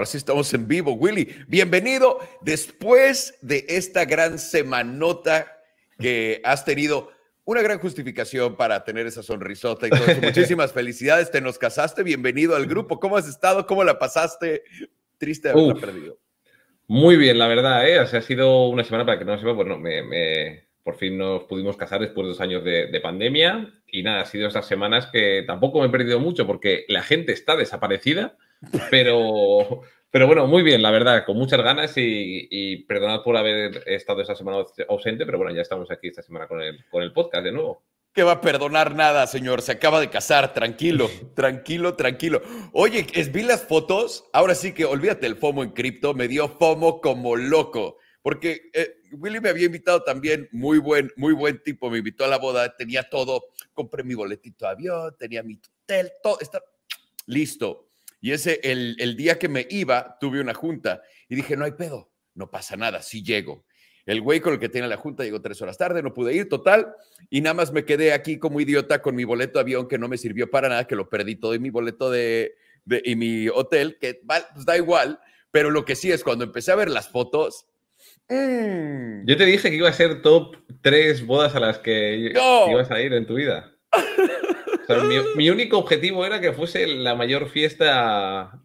Ahora sí estamos en vivo, Willy. Bienvenido después de esta gran semanota que has tenido. Una gran justificación para tener esa sonrisota y todo eso. Muchísimas felicidades, te nos casaste. Bienvenido al grupo. ¿Cómo has estado? ¿Cómo la pasaste? Triste haberla perdido. Muy bien, la verdad, ¿eh? ha sido una semana para que no sepa, bueno, me, por fin nos pudimos casar después de dos años de, de, pandemia y nada, ha sido estas semanas que tampoco me he perdido mucho porque la gente está desaparecida pero, pero bueno, muy bien, la verdad, con muchas ganas y, perdonad por haber estado esa semana ausente, pero bueno, ya estamos aquí esta semana con el, con el podcast de nuevo. Que va a perdonar nada, señor. Se acaba de casar. Tranquilo, tranquilo, tranquilo. Oye, es, vi las fotos. Ahora sí que olvídate el FOMO en cripto. Me dio FOMO como loco. Porque eh, Willy me había invitado también, muy buen, muy buen tipo. Me invitó a la boda, tenía todo. Compré mi boletito de avión, tenía mi hotel, todo. Está listo. Y ese, el, el día que me iba, tuve una junta y dije, no hay pedo, no pasa nada, sí llego. El güey con el que tenía la junta llegó tres horas tarde, no pude ir, total, y nada más me quedé aquí como idiota con mi boleto de avión que no me sirvió para nada, que lo perdí todo y mi boleto de, de y mi hotel, que pues da igual, pero lo que sí es cuando empecé a ver las fotos. Mmm. Yo te dije que iba a ser top tres bodas a las que ibas a ir en tu vida. mi, único objetivo era que fuese la mayor fiesta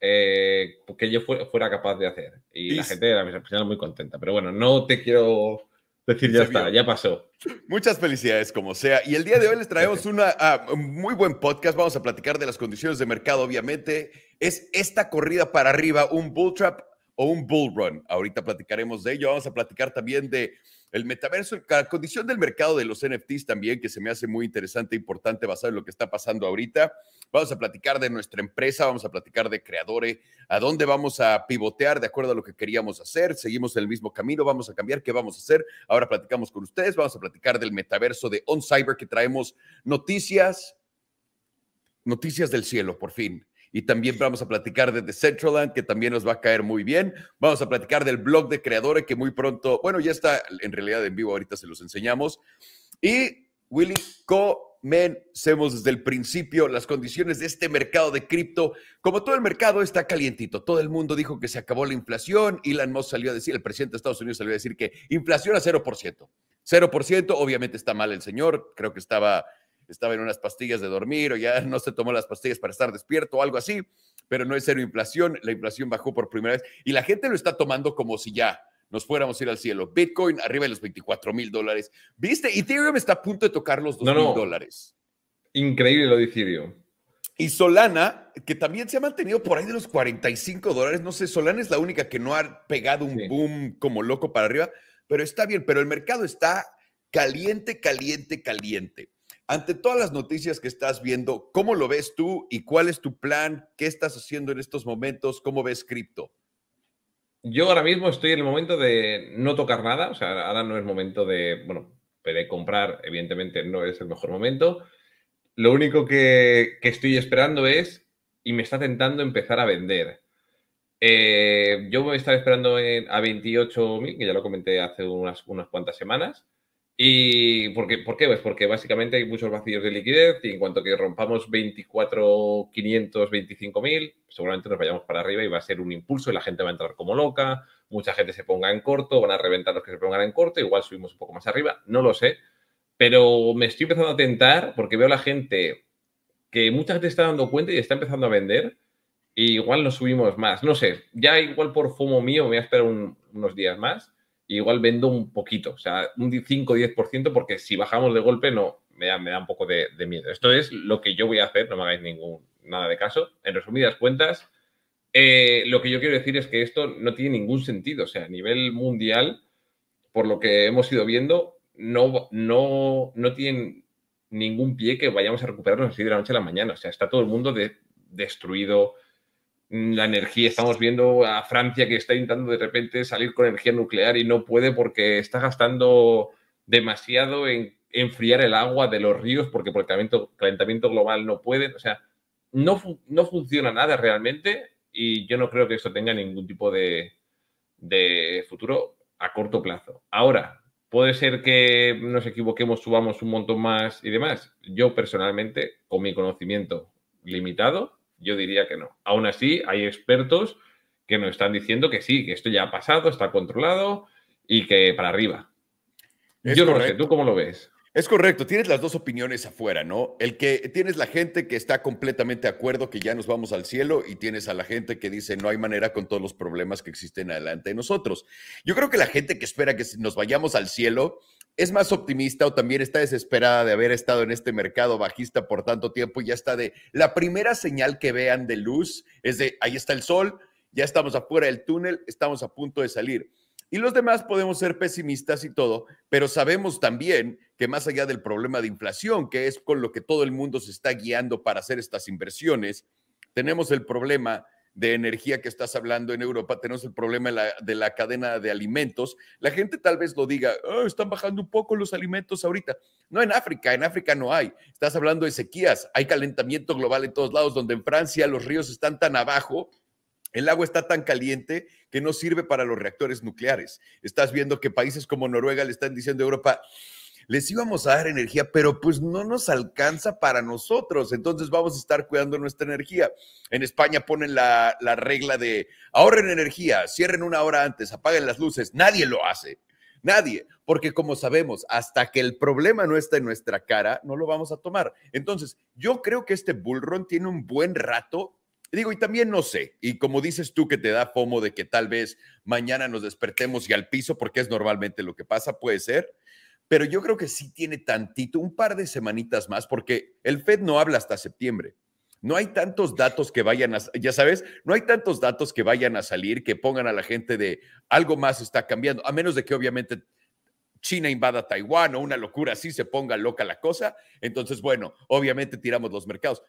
eh, que yo fuera, capaz de hacer. Y, la gente era muy contenta. Pero bueno, no te quiero decir ya está, ya pasó. Muchas felicidades, como sea. Y el día de hoy les traemos una, ah, un muy buen podcast. Vamos a platicar de las condiciones de mercado, obviamente. Es esta corrida para arriba, un bull trap o un bull run. Ahorita platicaremos de ello. Vamos a platicar también de el metaverso, la condición del mercado de los NFTs también, que se me hace muy interesante e importante basado en lo que está pasando ahorita. Vamos a platicar de nuestra empresa, vamos a platicar de Creadores, a dónde vamos a pivotear de acuerdo a lo que queríamos hacer. Seguimos el mismo camino, vamos a cambiar, ¿qué vamos a hacer? Ahora platicamos con ustedes, vamos a platicar del metaverso de On Cyber, que traemos noticias, noticias del cielo, por fin. Y también vamos a platicar de Decentraland, que también nos va a caer muy bien. Vamos a platicar del blog de creadores, que muy pronto, bueno, ya está en realidad en vivo, ahorita se los enseñamos. Y Willy, comencemos desde el principio las condiciones de este mercado de cripto. Como todo el mercado está calientito, todo el mundo dijo que se acabó la inflación. Elon Musk salió a decir, el presidente de Estados Unidos salió a decir que inflación a 0%. 0%, obviamente está mal el señor, creo que estaba estaba en unas pastillas de dormir o ya no se tomó las pastillas para estar despierto o algo así, pero no es cero inflación, la inflación bajó por primera vez y la gente lo está tomando como si ya nos fuéramos a ir al cielo. Bitcoin arriba de los 24 mil dólares. ¿Viste? Ethereum está a punto de tocar los 2 mil dólares. Increíble lo de Ethereum. Y Solana, que también se ha mantenido por ahí de los 45 dólares. No sé, Solana es la única que no ha pegado un boom como loco para arriba, pero está bien. Pero el mercado está caliente, caliente, caliente. Ante todas las noticias que estás viendo, ¿cómo lo ves tú y cuál es tu plan? ¿Qué estás haciendo en estos momentos? ¿Cómo ves cripto? Yo ahora mismo estoy en el momento de no tocar nada, o sea, ahora no es momento de, bueno, de comprar, evidentemente no es el mejor momento. Lo único que, estoy esperando es, y me está tentando empezar a vender. Eh, yo voy a estar esperando a 28.000, que ya lo comenté hace unas, unas cuantas semanas. ¿Y por qué? por qué? Pues porque básicamente hay muchos vacíos de liquidez y en cuanto que rompamos 24.500, 25.000, seguramente nos vayamos para arriba y va a ser un impulso y la gente va a entrar como loca, mucha gente se ponga en corto, van a reventar los que se pongan en corto, igual subimos un poco más arriba, no lo sé, pero me estoy empezando a tentar porque veo a la gente que mucha gente está dando cuenta y está empezando a vender igual nos subimos más, no sé, ya igual por FOMO mío me voy a esperar unos días más igual vendo un poquito, o sea, un 5 o 10%, porque si bajamos de golpe no me da, me da un poco de, miedo. Esto es lo que yo voy a hacer, no me hagáis ningún nada de caso. En resumidas cuentas, eh, lo que yo quiero decir es que esto no tiene ningún sentido, o sea, a nivel mundial, por lo que hemos ido viendo, no, no, no tienen ningún pie que vayamos a recuperarnos así de la noche a la mañana. O sea, está todo el mundo destruido, la energía. Estamos viendo a Francia que está intentando de repente salir con energía nuclear y no puede porque está gastando demasiado en enfriar el agua de los ríos porque por el calentamiento, global no pueden. O sea, no, no funciona nada realmente y yo no creo que esto tenga ningún tipo de, de futuro a corto plazo. Ahora, puede ser que nos equivoquemos, subamos un montón más y demás. Yo personalmente, con mi conocimiento limitado, Yo diría que no. Aún así, hay expertos que nos están diciendo que sí, que esto ya ha pasado, está controlado y que para arriba. Yo no lo sé, ¿tú cómo lo ves? Es correcto, tienes las dos opiniones afuera, ¿no? El que tienes la gente que está completamente de acuerdo que ya nos vamos al cielo y tienes a la gente que dice no hay manera con todos los problemas que existen adelante de nosotros. Yo creo que la gente que espera que nos vayamos al cielo es más optimista o también está desesperada de haber estado en este mercado bajista por tanto tiempo y ya está de la primera señal que vean de luz es de ahí está el sol, ya estamos afuera del túnel, estamos a punto de salir. Y los demás podemos ser pesimistas y todo, pero sabemos también que más allá del problema de inflación, que es con lo que todo el mundo se está guiando para hacer estas inversiones, tenemos el problema de energía que estás hablando en Europa, tenemos el problema de la, cadena de alimentos. La gente tal vez lo diga, oh, están bajando un poco los alimentos ahorita. No en África, en África no hay. Estás hablando de sequías, hay calentamiento global en todos lados, donde en Francia los ríos están tan abajo el agua está tan caliente que no sirve para los reactores nucleares. Estás viendo que países como Noruega le están diciendo a Europa, les íbamos a dar energía, pero pues no nos alcanza para nosotros, entonces vamos a estar cuidando nuestra energía. En España ponen la, regla de ahorren energía, cierren una hora antes, apaguen las luces. Nadie lo hace, nadie, porque como sabemos, hasta que el problema no está en nuestra cara, no lo vamos a tomar. Entonces, yo creo que este bullrun tiene un buen rato Digo, y también no sé, y como dices tú que te da FOMO de que tal vez mañana nos despertemos y al piso, porque es normalmente lo que pasa, puede ser, pero yo creo que sí tiene tantito, un par de semanitas más, porque el Fed no habla hasta septiembre. No hay tantos datos que vayan a, ya sabes, no hay tantos datos que vayan a salir que pongan a la gente de algo más está cambiando, a menos de que obviamente China invada Taiwán o una locura así se ponga loca la cosa. Entonces, bueno, obviamente tiramos los mercados.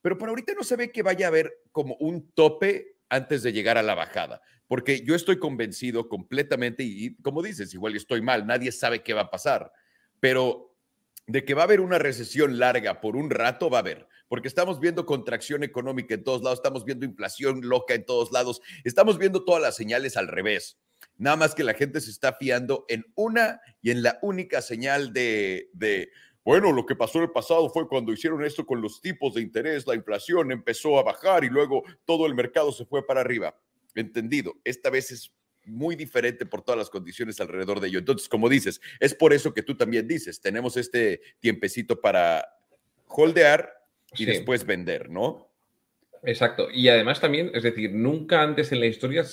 Pero por ahorita no se ve que vaya a haber como un tope antes de llegar a la bajada, porque yo estoy convencido completamente y, como dices, igual estoy mal, nadie sabe qué va a pasar, pero de que va a haber una recesión larga por un rato, va a haber, porque estamos viendo contracción económica en todos lados, estamos viendo inflación loca en todos lados, estamos viendo todas las señales al revés. Nada más que la gente se está fiando en una y en la única señal de, de bueno, lo que pasó en el pasado fue cuando hicieron esto con los tipos de interés, la inflación empezó a bajar y luego todo el mercado se fue para arriba. Entendido, esta vez es muy diferente por todas las condiciones alrededor de ello. Entonces, como dices, es por eso que tú también dices, tenemos este tiempecito para holdear y después vender, ¿no? Exacto. Y además también, es decir, nunca antes en la historia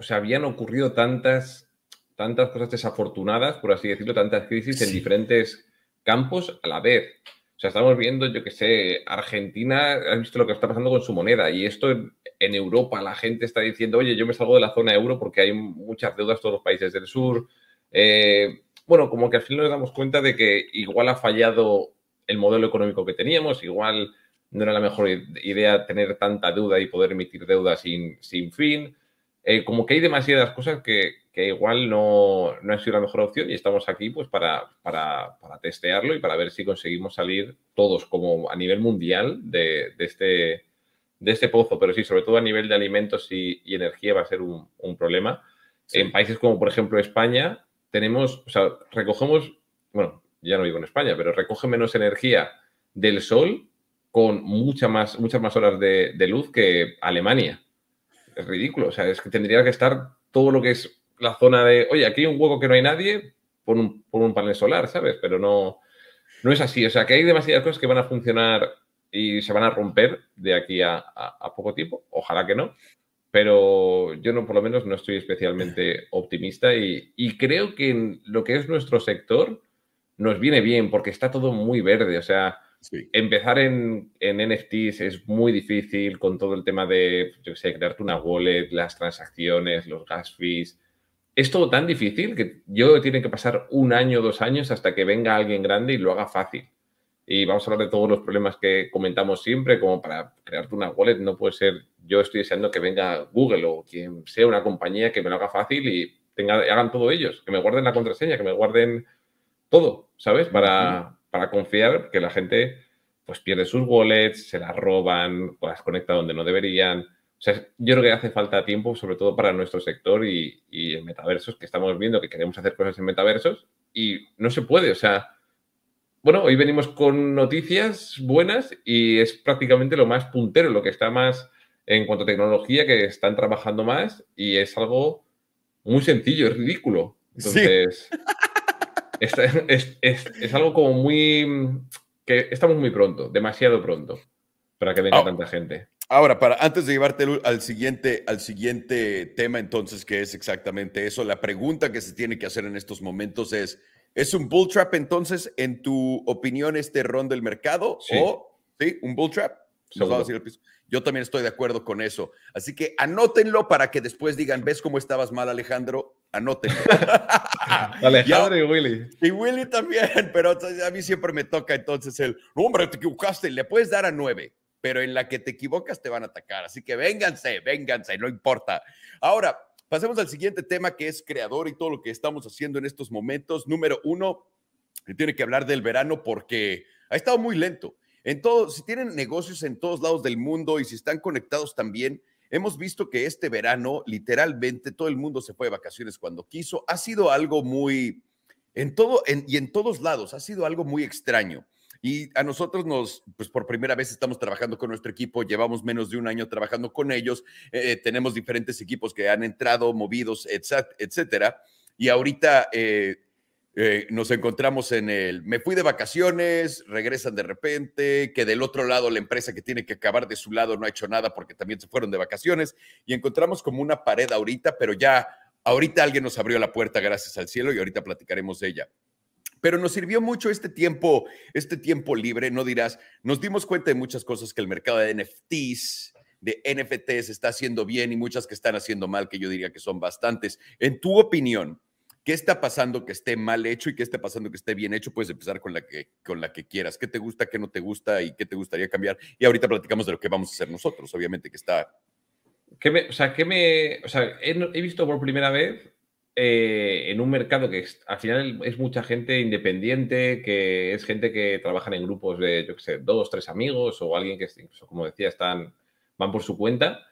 o sea, habían ocurrido tantas, tantas cosas desafortunadas, por así decirlo, tantas crisis en diferentes campos a la vez. O sea, estamos viendo, yo que sé, Argentina, has visto lo que está pasando con su moneda y esto en, Europa, la gente está diciendo, oye, yo me salgo de la zona euro porque hay muchas deudas todos los países del sur. Eh, bueno, como que al fin nos damos cuenta de que igual ha fallado el modelo económico que teníamos, igual no era la mejor idea tener tanta deuda y poder emitir deuda sin, sin fin. Eh, como que hay demasiadas cosas que, que igual no, no, ha sido la mejor opción y estamos aquí pues para, para, para, testearlo y para ver si conseguimos salir todos como a nivel mundial de, de, este, de este pozo, pero sí, sobre todo a nivel de alimentos y, y energía va a ser un, un problema. En países como por ejemplo España tenemos, o sea, recogemos, bueno, ya no vivo en España, pero recoge menos energía del sol con mucha más, muchas más horas de, de luz que Alemania. Es ridículo, o sea, es que tendría que estar todo lo que es la zona de, oye, aquí hay un hueco que no hay nadie, por un, por un panel solar, ¿sabes? Pero no, no es así. O sea, que hay demasiadas cosas que van a funcionar y se van a romper de aquí a, poco tiempo. Ojalá que no. Pero yo no, por lo menos, no estoy especialmente optimista y, y creo que en lo que es nuestro sector nos viene bien porque está todo muy verde. O sea, empezar en, en, NFTs es muy difícil con todo el tema de, yo sé, crearte una wallet, las transacciones, los gas fees es todo tan difícil que yo tiene que pasar un año, dos años hasta que venga alguien grande y lo haga fácil. Y vamos a hablar de todos los problemas que comentamos siempre, como para crearte una wallet, no puede ser, yo estoy deseando que venga Google o quien sea una compañía que me lo haga fácil y tenga, hagan todo ellos, que me guarden la contraseña, que me guarden todo, ¿sabes? Para, para confiar que la gente pues pierde sus wallets, se las roban, o las conecta donde no deberían. O sea, yo creo que hace falta tiempo, sobre todo para nuestro sector y, y en metaversos, que estamos viendo que queremos hacer cosas en metaversos y no se puede. O sea, bueno, hoy venimos con noticias buenas y es prácticamente lo más puntero, lo que está más en cuanto a tecnología, que están trabajando más y es algo muy sencillo, es ridículo. Entonces, es, algo como muy... que estamos muy pronto, demasiado pronto, para que venga ah, tanta gente. Ahora, para antes de llevarte al siguiente, al siguiente tema, entonces, que es exactamente eso, la pregunta que se tiene que hacer en estos momentos es, ¿es un bull trap entonces, en tu opinión, este ron del mercado? ¿O, sí, un bull trap? Nos a piso. Yo también estoy de acuerdo con eso. Así que anótenlo para que después digan, ¿ves cómo estabas mal, Alejandro? Anótenlo. Alejandro y Willy. Y Willy también, pero a mí siempre me toca entonces el, hombre, te equivocaste, le puedes dar a nueve, pero en la que te equivocas te van a atacar. Así que vénganse, vénganse, no importa. Ahora, pasemos al siguiente tema que es creador y todo lo que estamos haciendo en estos momentos. Número uno, tiene que hablar del verano porque ha estado muy lento. En todo, si tienen negocios en todos lados del mundo y si están conectados también, hemos visto que este verano, literalmente, todo el mundo se fue de vacaciones cuando quiso. Ha sido algo muy, en todo, y en todos lados, ha sido algo muy extraño. Y a nosotros nos, pues por primera vez estamos trabajando con nuestro equipo, llevamos menos de un año trabajando con ellos, eh, tenemos diferentes equipos que han entrado, movidos, etcétera. Y ahorita eh, eh, nos encontramos en el, me fui de vacaciones, regresan de repente, que del otro lado la empresa que tiene que acabar de su lado no ha hecho nada porque también se fueron de vacaciones y encontramos como una pared ahorita, pero ya ahorita alguien nos abrió la puerta gracias al cielo y ahorita platicaremos de ella. Pero nos sirvió mucho este tiempo, este tiempo libre, no dirás, nos dimos cuenta de muchas cosas que el mercado de NFTs, de NFTs está haciendo bien y muchas que están haciendo mal, que yo diría que son bastantes. En tu opinión, ¿Qué está pasando que esté mal hecho y qué está pasando que esté bien hecho? Puedes empezar con la que, con la que quieras. ¿Qué te gusta, qué no te gusta y qué te gustaría cambiar? Y ahorita platicamos de lo que vamos a hacer nosotros, obviamente que está... ¿Qué me, o sea, ¿qué me, o sea he, visto por primera vez eh, en un mercado que al final es mucha gente independiente, que es gente que trabaja en grupos de, yo qué sé, dos, tres amigos o alguien que, incluso, como decía, están, van por su cuenta,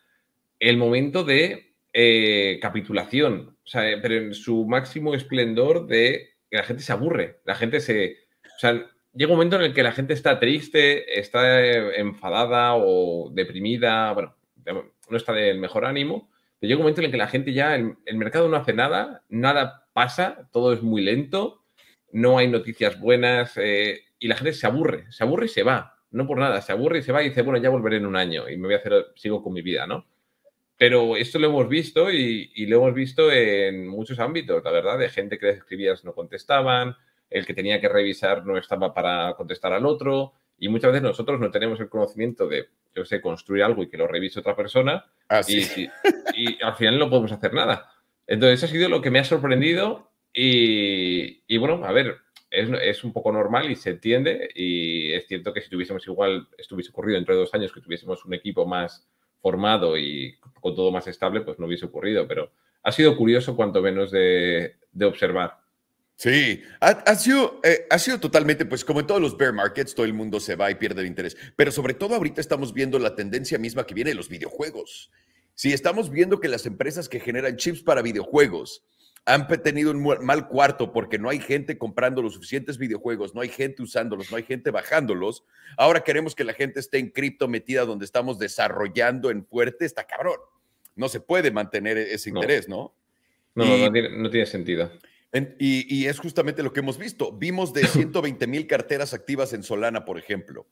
el momento de eh, capitulación, o sea, pero en su máximo esplendor de que la gente se aburre, la gente se... O sea, llega un momento en el que la gente está triste, está eh, enfadada o deprimida, bueno, no está del mejor ánimo, pero llega un momento en el que la gente ya, el, mercado no hace nada, nada pasa, todo es muy lento, no hay noticias buenas eh, y la gente se aburre, se aburre y se va, no por nada, se aburre y se va y dice, bueno, ya volveré en un año y me voy a hacer, sigo con mi vida, ¿no? Pero esto lo hemos visto y, lo hemos visto en muchos ámbitos, la verdad, de gente que les escribías no contestaban, el que tenía que revisar no estaba para contestar al otro, y muchas veces nosotros no tenemos el conocimiento de, yo sé, construir algo y que lo revise otra persona, ah, y, y, al final no podemos hacer nada. Entonces, ha sido lo que me ha sorprendido y, bueno, a ver, es, es, un poco normal y se entiende, y es cierto que si tuviésemos igual, estuviese ocurrido dentro de dos años que tuviésemos un equipo más formado y con todo más estable, pues no hubiese ocurrido, pero ha sido curioso cuanto menos de, observar. Sí, ha, sido, eh, ha sido totalmente, pues como en todos los bear markets, todo el mundo se va y pierde el interés, pero sobre todo ahorita estamos viendo la tendencia misma que viene de los videojuegos. Sí, estamos viendo que las empresas que generan chips para videojuegos, han tenido un mal cuarto porque no hay gente comprando los suficientes videojuegos, no hay gente usándolos, no hay gente bajándolos. Ahora queremos que la gente esté en cripto metida donde estamos desarrollando en fuerte, está cabrón. No se puede mantener e-, ese interés, ¿no? No, no, tiene, sentido. y, y, es justamente lo que hemos visto. Vimos de 120 mil carteras activas en Solana, por ejemplo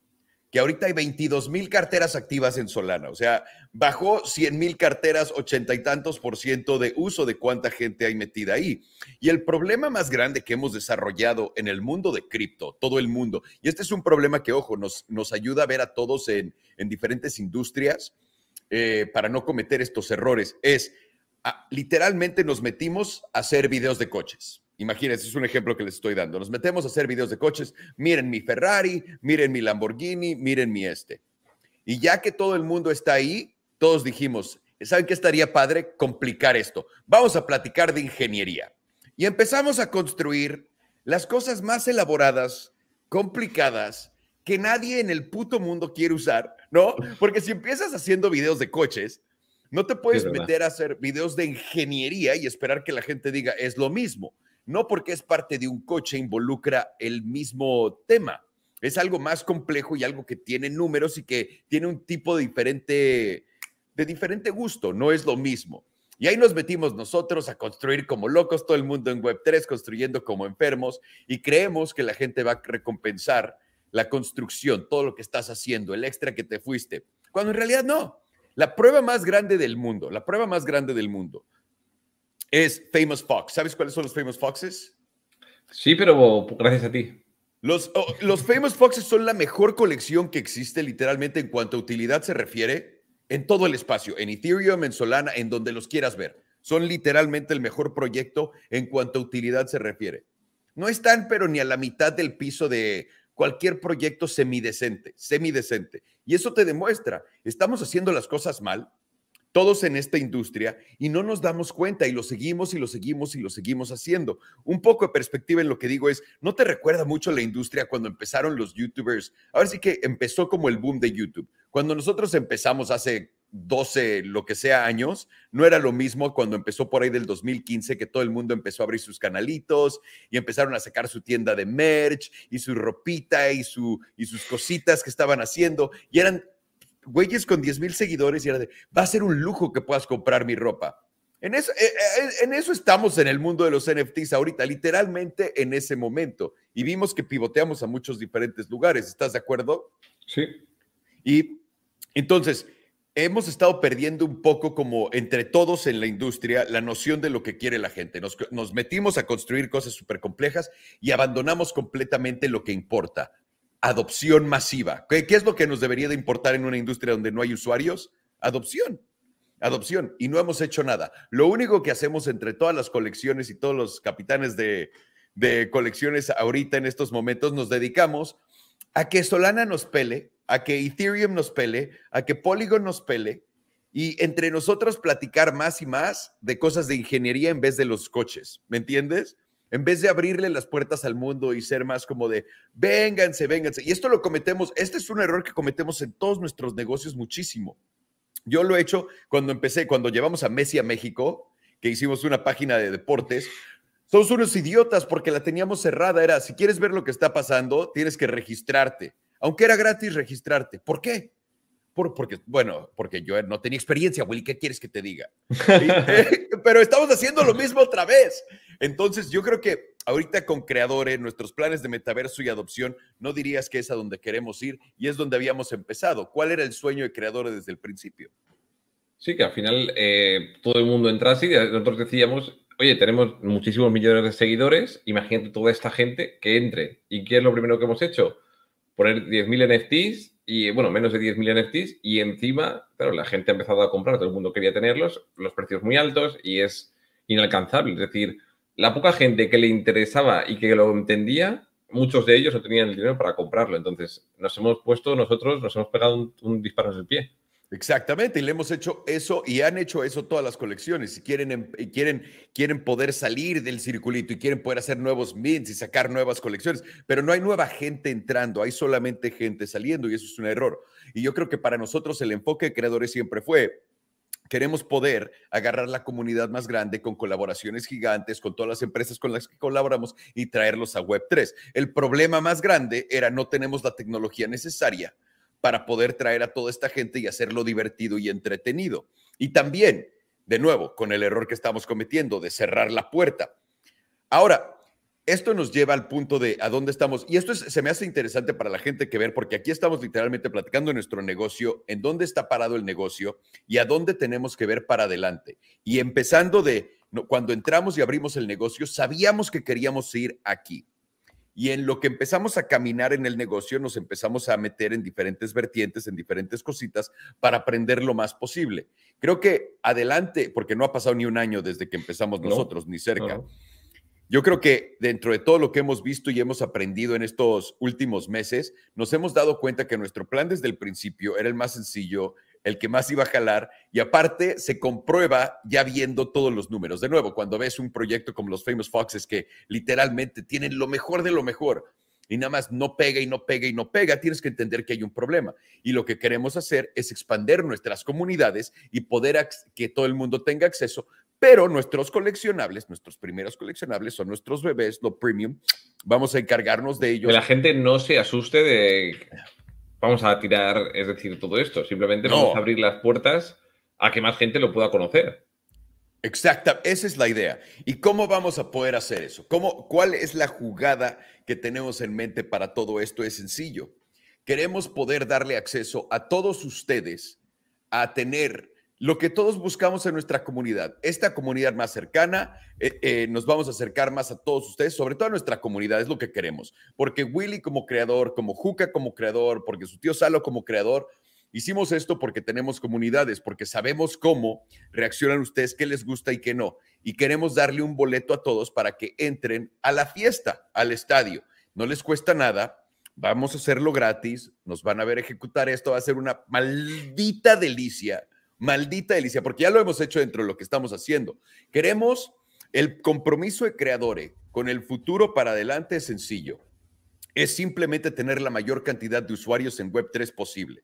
que ahorita hay 22 mil carteras activas en Solana. O sea, bajó 100 mil carteras, ochenta y tantos por ciento de uso de cuánta gente hay metida ahí. Y el problema más grande que hemos desarrollado en el mundo de cripto, todo el mundo, y este es un problema que, ojo, nos, nos ayuda a ver a todos en, en diferentes industrias eh, para no cometer estos errores, es ah, literalmente nos metimos a hacer videos de coches. Imagínense, es un ejemplo que les estoy dando. Nos metemos a hacer videos de coches. Miren mi Ferrari, miren mi Lamborghini, miren mi este. Y ya que todo el mundo está ahí, todos dijimos, ¿saben qué estaría padre? Complicar esto. Vamos a platicar de ingeniería. Y empezamos a construir las cosas más elaboradas, complicadas, que nadie en el puto mundo quiere usar, ¿no? Porque si empiezas haciendo videos de coches, no te puedes meter a hacer videos de ingeniería y esperar que la gente diga, es lo mismo no porque es parte de un coche involucra el mismo tema. Es algo más complejo y algo que tiene números y que tiene un tipo de diferente, de diferente gusto, no es lo mismo. Y ahí nos metimos nosotros a construir como locos, todo el mundo en Web3, construyendo como enfermos, y creemos que la gente va a recompensar la construcción, todo lo que estás haciendo, el extra que te fuiste, cuando en realidad no. La prueba más grande del mundo, la prueba más grande del mundo es Famous Fox. ¿Sabes cuáles son los Famous Foxes? Sí, pero gracias a ti. Los, oh, los Famous Foxes son la mejor colección que existe literalmente en cuanto a utilidad se refiere en todo el espacio, en Ethereum, en Solana, en donde los quieras ver. Son literalmente el mejor proyecto en cuanto a utilidad se refiere. No están, pero ni a la mitad del piso de cualquier proyecto semidecente, semidecente. Y eso te demuestra, estamos haciendo las cosas mal, todos en esta industria, y no nos damos cuenta y lo seguimos y lo seguimos y lo seguimos haciendo. Un poco de perspectiva en lo que digo es, ¿no te recuerda mucho la industria cuando empezaron los youtubers? Ahora sí que empezó como el boom de YouTube. Cuando nosotros empezamos hace 12, lo que sea años, no era lo mismo cuando empezó por ahí del 2015, que todo el mundo empezó a abrir sus canalitos y empezaron a sacar su tienda de merch y su ropita y, su, y sus cositas que estaban haciendo. Y eran güeyes con 10 mil seguidores y era de, va a ser un lujo que puedas comprar mi ropa. En eso, eh, eh, en eso estamos en el mundo de los NFTs ahorita, literalmente en ese momento. Y vimos que pivoteamos a muchos diferentes lugares. ¿Estás de acuerdo? Sí. Y entonces, hemos estado perdiendo un poco como entre todos en la industria la noción de lo que quiere la gente. Nos, metimos a construir cosas súper complejas y abandonamos completamente lo que importa. Adopción masiva. ¿Qué, es lo que nos debería de importar en una industria donde no hay usuarios? Adopción. Adopción. Y no hemos hecho nada. Lo único que hacemos entre todas las colecciones y todos los capitanes de, de colecciones ahorita en estos momentos, nos dedicamos a que Solana nos pele a que Ethereum nos pele, a que Polygon nos pele y entre nosotros platicar más y más de cosas de ingeniería en vez de los coches, ¿me entiendes? En vez de abrirle las puertas al mundo y ser más como de, vénganse, vénganse. Y esto lo cometemos, este es un error que cometemos en todos nuestros negocios muchísimo. Yo lo he hecho cuando empecé, cuando llevamos a Messi a México, que hicimos una página de deportes. Somos unos idiotas porque la teníamos cerrada. Era, si quieres ver lo que está pasando, tienes que registrarte aunque era gratis registrarte. ¿Por qué? Por, porque, bueno, porque yo no tenía experiencia, Willy, ¿qué quieres que te diga? Eh, pero estamos haciendo lo mismo otra vez. Entonces, yo creo que ahorita con Creadores, nuestros planes de metaverso y adopción, no dirías que es a donde queremos ir y es donde habíamos empezado. ¿Cuál era el sueño de Creadores desde el principio? Sí, que al final eh, todo el mundo entrase y nosotros decíamos, oye, tenemos muchísimos millones de seguidores, imagínate toda esta gente que entre. ¿Y qué es lo primero que hemos hecho? poner 10.000 NFTs y, bueno, menos de 10.000 NFTs y encima, claro, la gente ha empezado a comprar, todo el mundo quería tenerlos, los precios muy altos y es inalcanzable. Es decir, la poca gente que le interesaba y que lo entendía, muchos de ellos no tenían el dinero para comprarlo. Entonces, nos hemos puesto nosotros, nos hemos pegado un, un disparo en el pie. Exactamente, y le hemos hecho eso y han hecho eso todas las colecciones. Si quieren, em, quieren, quieren poder salir del circulito y quieren poder hacer nuevos mints y sacar nuevas colecciones, pero no hay nueva gente entrando, hay solamente gente saliendo y eso es un error. Y yo creo que para nosotros el enfoque de creadores siempre fue queremos poder agarrar la comunidad más grande con colaboraciones gigantes, con todas las empresas con las que colaboramos y traerlos a Web3. El problema más grande era no tenemos la tecnología necesaria para poder traer a toda esta gente y hacerlo divertido y entretenido. Y también, de nuevo, con el error que estamos cometiendo de cerrar la puerta. Ahora, esto nos lleva al punto de a dónde estamos. Y esto se me hace interesante para la gente que ver, porque aquí estamos literalmente platicando nuestro negocio, en dónde está parado el negocio y a dónde tenemos que ver para adelante. Y empezando de cuando entramos y abrimos el negocio, sabíamos que queríamos ir aquí. Y en lo que empezamos a caminar en el negocio, nos empezamos a meter en diferentes vertientes, en diferentes cositas, para aprender lo más posible. Creo que adelante, porque no ha pasado ni un año desde que empezamos nosotros, ni cerca. Yo creo que dentro de todo lo que hemos visto y hemos aprendido en estos últimos meses, nos hemos dado cuenta que nuestro plan desde el principio era el más sencillo, el que más iba a jalar y aparte se comprueba ya viendo todos los números. De nuevo, cuando ves un proyecto como los Famous Foxes que literalmente tienen lo mejor de lo mejor y nada más no pega y no pega y no pega, tienes que entender que hay un problema. Y lo que queremos hacer es expander nuestras comunidades y poder que todo el mundo tenga acceso Pero nuestros coleccionables, nuestros primeros coleccionables son nuestros bebés, lo premium. Vamos a encargarnos de ellos. Que la gente no se asuste de vamos a tirar, es decir, todo esto. Simplemente vamos a abrir las puertas a que más gente lo pueda conocer. Exacta, esa es la idea. ¿Y cómo vamos a poder hacer eso? ¿Cómo, ¿Cuál es la jugada que tenemos en mente para todo esto? Es sencillo. Queremos poder darle acceso a todos ustedes a tener lo que todos buscamos en nuestra comunidad, esta comunidad más cercana, eh, eh, nos vamos a acercar más a todos ustedes, sobre todo a nuestra comunidad, es lo que queremos, porque Willy como creador, como Juca como creador, porque su tío Salo como creador, hicimos esto porque tenemos comunidades, porque sabemos cómo reaccionan ustedes, qué les gusta y qué no, y queremos darle un boleto a todos para que entren a la fiesta, al estadio. No les cuesta nada, vamos a hacerlo gratis, nos van a ver ejecutar esto, va a ser una maldita delicia Maldita delicia, porque ya lo hemos hecho dentro de lo que estamos haciendo. Queremos el compromiso de creadores con el futuro para adelante es sencillo. Es simplemente tener la mayor cantidad de usuarios en Web3 posible.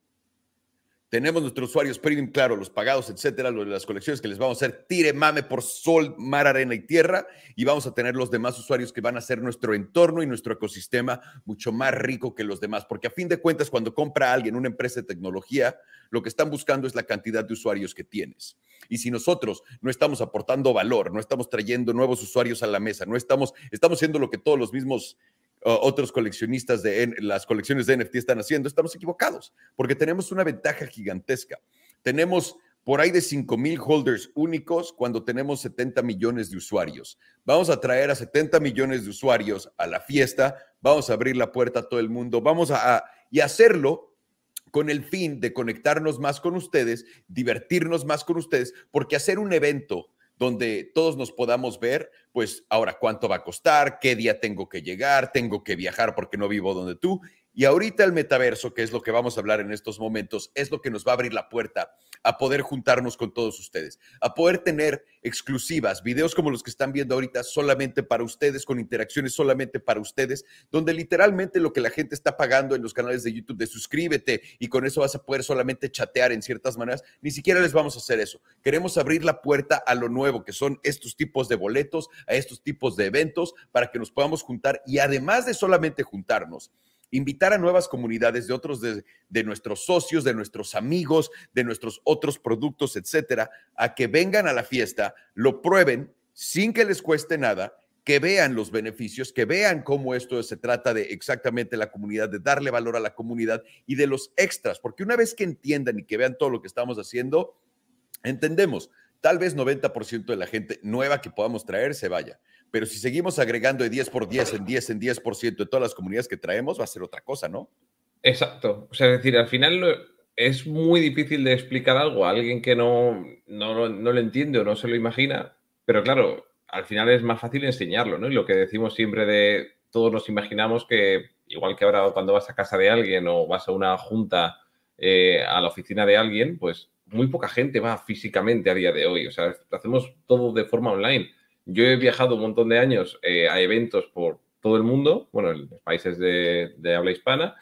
Tenemos nuestros usuarios premium, claro, los pagados, etcétera, las colecciones que les vamos a hacer tire mame por sol, mar, arena y tierra. Y vamos a tener los demás usuarios que van a hacer nuestro entorno y nuestro ecosistema mucho más rico que los demás. Porque a fin de cuentas, cuando compra alguien una empresa de tecnología, lo que están buscando es la cantidad de usuarios que tienes. Y si nosotros no estamos aportando valor, no estamos trayendo nuevos usuarios a la mesa, no estamos, estamos haciendo lo que todos los mismos otros coleccionistas de las colecciones de NFT están haciendo, estamos equivocados, porque tenemos una ventaja gigantesca. Tenemos por ahí de 5 mil holders únicos cuando tenemos 70 millones de usuarios. Vamos a traer a 70 millones de usuarios a la fiesta, vamos a abrir la puerta a todo el mundo, vamos a, y hacerlo con el fin de conectarnos más con ustedes, divertirnos más con ustedes, porque hacer un evento donde todos nos podamos ver, pues ahora cuánto va a costar, qué día tengo que llegar, tengo que viajar porque no vivo donde tú. Y ahorita el metaverso, que es lo que vamos a hablar en estos momentos, es lo que nos va a abrir la puerta a poder juntarnos con todos ustedes, a poder tener exclusivas, videos como los que están viendo ahorita solamente para ustedes, con interacciones solamente para ustedes, donde literalmente lo que la gente está pagando en los canales de YouTube de suscríbete y con eso vas a poder solamente chatear en ciertas maneras, ni siquiera les vamos a hacer eso. Queremos abrir la puerta a lo nuevo, que son estos tipos de boletos, a estos tipos de eventos, para que nos podamos juntar y además de solamente juntarnos, invitar a nuevas comunidades de otros de, nuestros socios, de nuestros amigos, de nuestros otros productos, etcétera, a que vengan a la fiesta, lo prueben sin que les cueste nada, que vean los beneficios, que vean cómo esto se trata de exactamente la comunidad, de darle valor a la comunidad y de los extras, porque una vez que entiendan y que vean todo lo que estamos haciendo, entendemos, tal vez 90% de la gente nueva que podamos traer se vaya, pero si seguimos agregando de 10 por 10 en 10 en 10% de todas las comunidades que traemos, va a ser otra cosa, ¿no? Exacto. O sea, es decir, al final es muy difícil de explicar algo a alguien que no, no, no lo entiende o no se lo imagina, pero claro, al final es más fácil enseñarlo, ¿no? Y lo que decimos siempre de todos nos imaginamos que, igual que ahora cuando vas a casa de alguien o vas a una junta eh, a la oficina de alguien, pues muy poca gente va físicamente a día de hoy. O sea, hacemos todo de forma online. Yo he viajado un montón de años eh, a eventos por todo el mundo, bueno, en países de, habla hispana,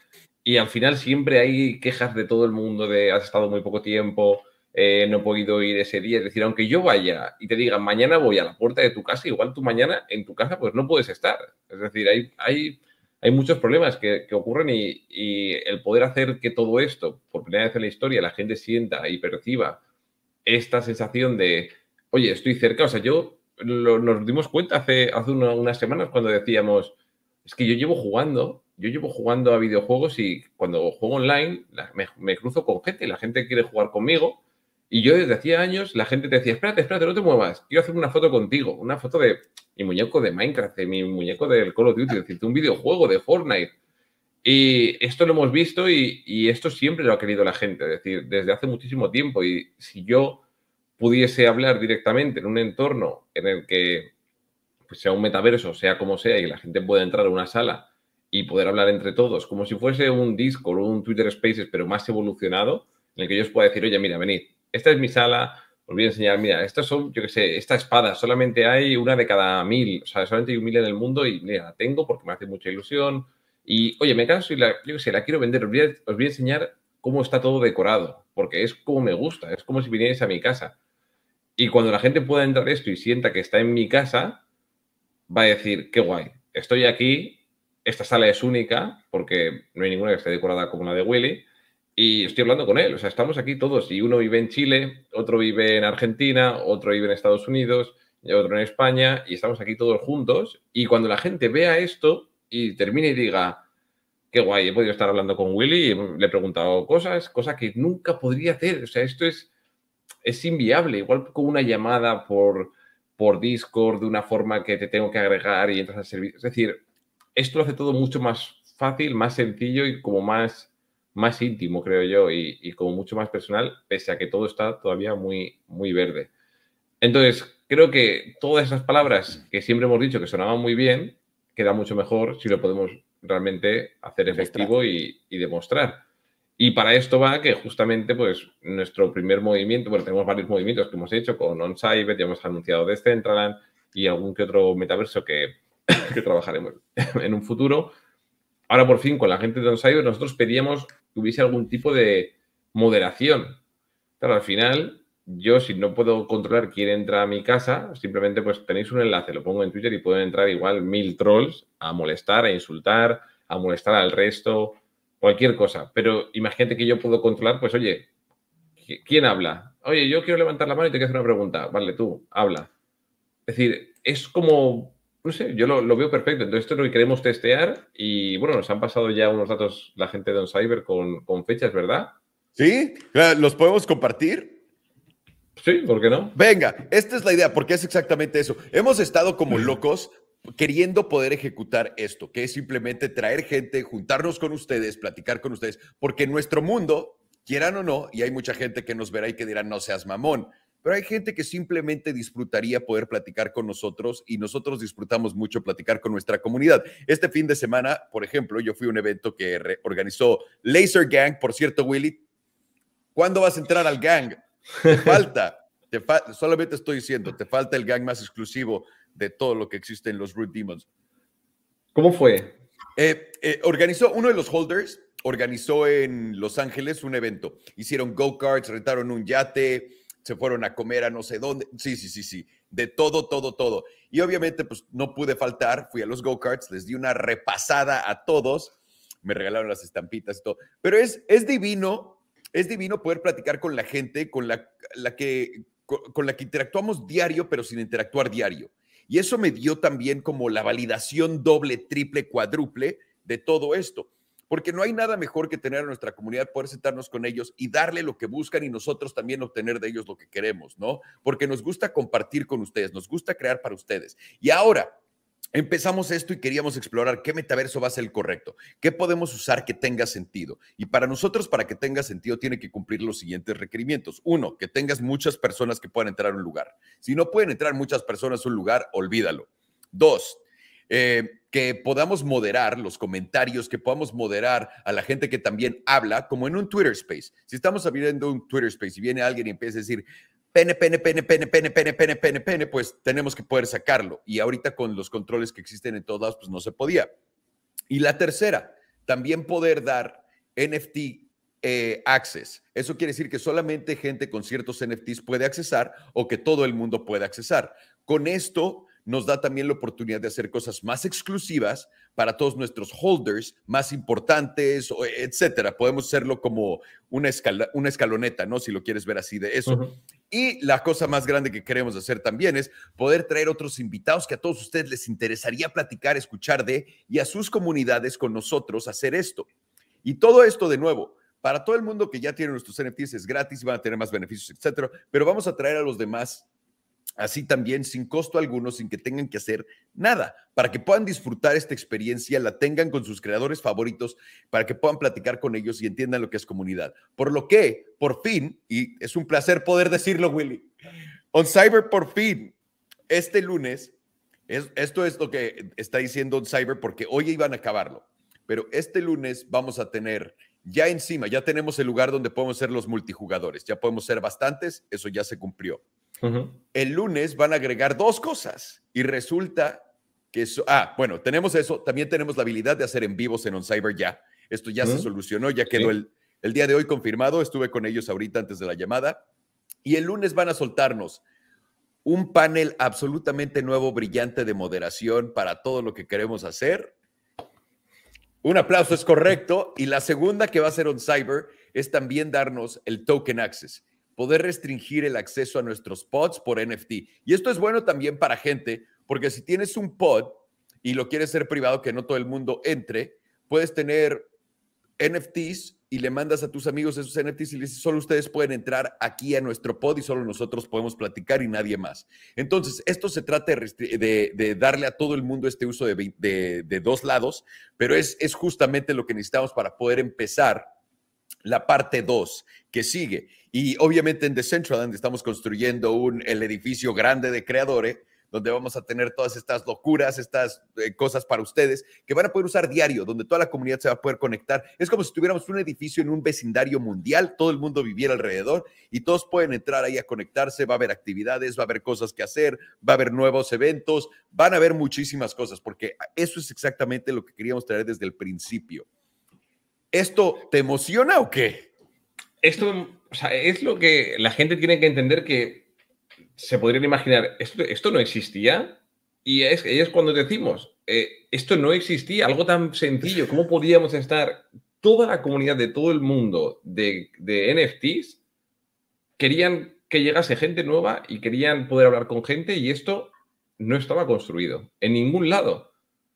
y al final siempre hay quejas de todo el mundo de has estado muy poco tiempo, eh, no he podido ir ese día. Es decir, aunque yo vaya y te diga mañana voy a la puerta de tu casa, igual tú mañana en tu casa pues no puedes estar. Es decir, hay, hay, hay muchos problemas que, ocurren y, y, el poder hacer que todo esto, por primera vez en la historia, la gente sienta y perciba esta sensación de, oye, estoy cerca. O sea, yo nos dimos cuenta hace, hace unas semanas cuando decíamos, es que yo llevo jugando, yo llevo jugando a videojuegos y cuando juego online me, cruzo con gente, la gente quiere jugar conmigo. Y yo desde hacía años la gente te decía, espérate, espérate, no te muevas, quiero hacer una foto contigo, una foto de mi muñeco de Minecraft, de mi muñeco del Call of Duty, es decir, un videojuego de Fortnite. Y esto lo hemos visto y, y, esto siempre lo ha querido la gente, es decir, desde hace muchísimo tiempo. Y si yo pudiese hablar directamente en un entorno en el que pues, sea un metaverso, sea como sea, y la gente pueda entrar a una sala y poder hablar entre todos, como si fuese un Discord o un Twitter Spaces, pero más evolucionado, en el que yo os pueda decir, oye, mira, venid, esta es mi sala, os voy a enseñar, mira, estas son, yo qué sé, esta espada, solamente hay una de cada mil, o sea, solamente hay un mil en el mundo y mira, la tengo porque me hace mucha ilusión. Y, oye, me canso y la, yo qué la quiero vender, os voy, a, os voy a enseñar cómo está todo decorado, porque es como me gusta, es como si vinierais a mi casa. Y cuando la gente pueda entrar esto y sienta que está en mi casa, va a decir, qué guay, estoy aquí, esta sala es única, porque no hay ninguna que esté decorada como la de Willy, y estoy hablando con él. O sea, estamos aquí todos, y uno vive en Chile, otro vive en Argentina, otro vive en Estados Unidos, y otro en España, y estamos aquí todos juntos. Y cuando la gente vea esto y termine y diga, qué guay, he podido estar hablando con Willy le he preguntado cosas, cosas que nunca podría hacer. O sea, esto es, es inviable. Igual con una llamada por, por Discord de una forma que te tengo que agregar y entras al servicio. Es decir, esto lo hace todo mucho más fácil, más sencillo y como más, más íntimo, creo yo, y, y como mucho más personal, pese a que todo está todavía muy, muy verde. Entonces, creo que todas esas palabras que siempre hemos dicho que sonaban muy bien, queda mucho mejor si lo podemos realmente hacer efectivo y, demostrar. Y para esto va que justamente pues nuestro primer movimiento, bueno, tenemos varios movimientos que hemos hecho con OnCyber, ya hemos anunciado Decentraland y algún que otro metaverso que, que trabajaremos en un futuro. Ahora por fin con la gente de OnCyber nosotros pedíamos que hubiese algún tipo de moderación. Claro, al final yo si no puedo controlar quién entra a mi casa, simplemente pues tenéis un enlace, lo pongo en Twitter y pueden entrar igual mil trolls a molestar, a insultar, a molestar al resto, cualquier cosa. Pero imagínate que yo puedo controlar, pues oye, ¿quién habla? Oye, yo quiero levantar la mano y te quiero hacer una pregunta. Vale, tú, habla. Es decir, es como, no sé, yo lo, veo perfecto. Entonces, esto es lo que queremos testear y bueno, nos han pasado ya unos datos la gente de OnCyber con, con fechas, ¿verdad? Sí, los podemos compartir. Sí, ¿por qué no? Venga, esta es la idea, porque es exactamente eso. Hemos estado como locos queriendo poder ejecutar esto, que es simplemente traer gente, juntarnos con ustedes, platicar con ustedes, porque nuestro mundo, quieran o no, y hay mucha gente que nos verá y que dirá, no seas mamón, pero hay gente que simplemente disfrutaría poder platicar con nosotros y nosotros disfrutamos mucho platicar con nuestra comunidad. Este fin de semana, por ejemplo, yo fui a un evento que organizó Laser Gang, por cierto, Willy, ¿cuándo vas a entrar al gang? Te falta, te solamente estoy diciendo, te falta el gang más exclusivo de todo lo que existe en los Root Demons. ¿Cómo fue? Eh, eh, organizó uno de los holders, organizó en Los Ángeles un evento. Hicieron go-karts, rentaron un yate, se fueron a comer a no sé dónde. Sí, sí, sí, sí. De todo, todo, todo. Y obviamente, pues no pude faltar. Fui a los go-karts, les di una repasada a todos. Me regalaron las estampitas y todo. Pero es, es divino es divino poder platicar con la gente con la, que, con, la que interactuamos diario, pero sin interactuar diario. Y eso me dio también como la validación doble, triple, cuádruple de todo esto. Porque no hay nada mejor que tener a nuestra comunidad, poder sentarnos con ellos y darle lo que buscan y nosotros también obtener de ellos lo que queremos, ¿no? Porque nos gusta compartir con ustedes, nos gusta crear para ustedes. Y ahora, Empezamos esto y queríamos explorar qué metaverso va a ser el correcto, qué podemos usar que tenga sentido. Y para nosotros, para que tenga sentido, tiene que cumplir los siguientes requerimientos. Uno, que tengas muchas personas que puedan entrar a un lugar. Si no pueden entrar muchas personas a un lugar, olvídalo. Dos, eh, que podamos moderar los comentarios, que podamos moderar a la gente que también habla, como en un Twitter Space. Si estamos abriendo un Twitter Space y viene alguien y empieza a decir, pene, pene, pene, pene, pene, pene, pene, pene, pene, pues tenemos que poder sacarlo. Y ahorita con los controles que existen en todos lados, pues no se podía. Y la tercera, también poder dar NFT eh, access. Eso quiere decir que solamente gente con ciertos NFTs puede accesar o que todo el mundo puede accesar. Con esto nos da también la oportunidad de hacer cosas más exclusivas para todos nuestros holders más importantes, etcétera. Podemos hacerlo como una, escala, una escaloneta, ¿no? Si lo quieres ver así de eso. Y la cosa más grande que queremos hacer también es poder traer otros invitados que a todos ustedes les interesaría platicar, escuchar de y a sus comunidades con nosotros hacer esto. Y todo esto de nuevo, para todo el mundo que ya tiene nuestros NFTs es gratis y van a tener más beneficios, etcétera, pero vamos a traer a los demás así también sin costo alguno, sin que tengan que hacer nada, para que puedan disfrutar esta experiencia, la tengan con sus creadores favoritos, para que puedan platicar con ellos y entiendan lo que es comunidad. Por lo que, por fin, y es un placer poder decirlo, Willy, on Cyber por fin, este lunes, es, esto es lo que está diciendo on Cyber porque hoy iban a acabarlo, pero este lunes vamos a tener ya encima, ya tenemos el lugar donde podemos ser los multijugadores, ya podemos ser bastantes, eso ya se cumplió. El lunes van a agregar dos cosas y resulta que eso, ah, bueno, tenemos eso, también tenemos la habilidad de hacer en vivos en OnCyber ya. Esto ya se solucionó, ya quedó el, el día de hoy confirmado, estuve con ellos ahorita antes de la llamada y el lunes van a soltarnos un panel absolutamente nuevo, brillante de moderación para todo lo que queremos hacer. Un aplauso es correcto. Y la segunda que va a ser on Cyber es también darnos el token access, poder restringir el acceso a nuestros pods por NFT. Y esto es bueno también para gente, porque si tienes un pod y lo quieres ser privado, que no todo el mundo entre, puedes tener NFTs y le mandas a tus amigos esos NFTs y le dices, solo ustedes pueden entrar aquí a nuestro pod y solo nosotros podemos platicar y nadie más. Entonces, esto se trata de, darle a todo el mundo este uso de, dos lados, pero es, es justamente lo que necesitamos para poder empezar la parte 2 que sigue. Y obviamente en Decentraland estamos construyendo un, el edificio grande de creadores donde vamos a tener todas estas locuras, estas eh, cosas para ustedes que van a poder usar diario, donde toda la comunidad se va a poder conectar. Es como si tuviéramos un edificio en un vecindario mundial, todo el mundo viviera alrededor y todos pueden entrar ahí a conectarse, va a haber actividades, va a haber cosas que hacer, va a haber nuevos eventos, van a haber muchísimas cosas, porque eso es exactamente lo que queríamos traer desde el principio. ¿Esto te emociona o qué? Esto es lo que la gente tiene que entender que se podrían imaginar, esto, no existía. Y es, es cuando decimos, eh, esto no existía, algo tan sencillo, ¿cómo podíamos estar toda la comunidad de todo el mundo de, de NFTs? Querían que llegase gente nueva y querían poder hablar con gente y esto no estaba construido en ningún lado.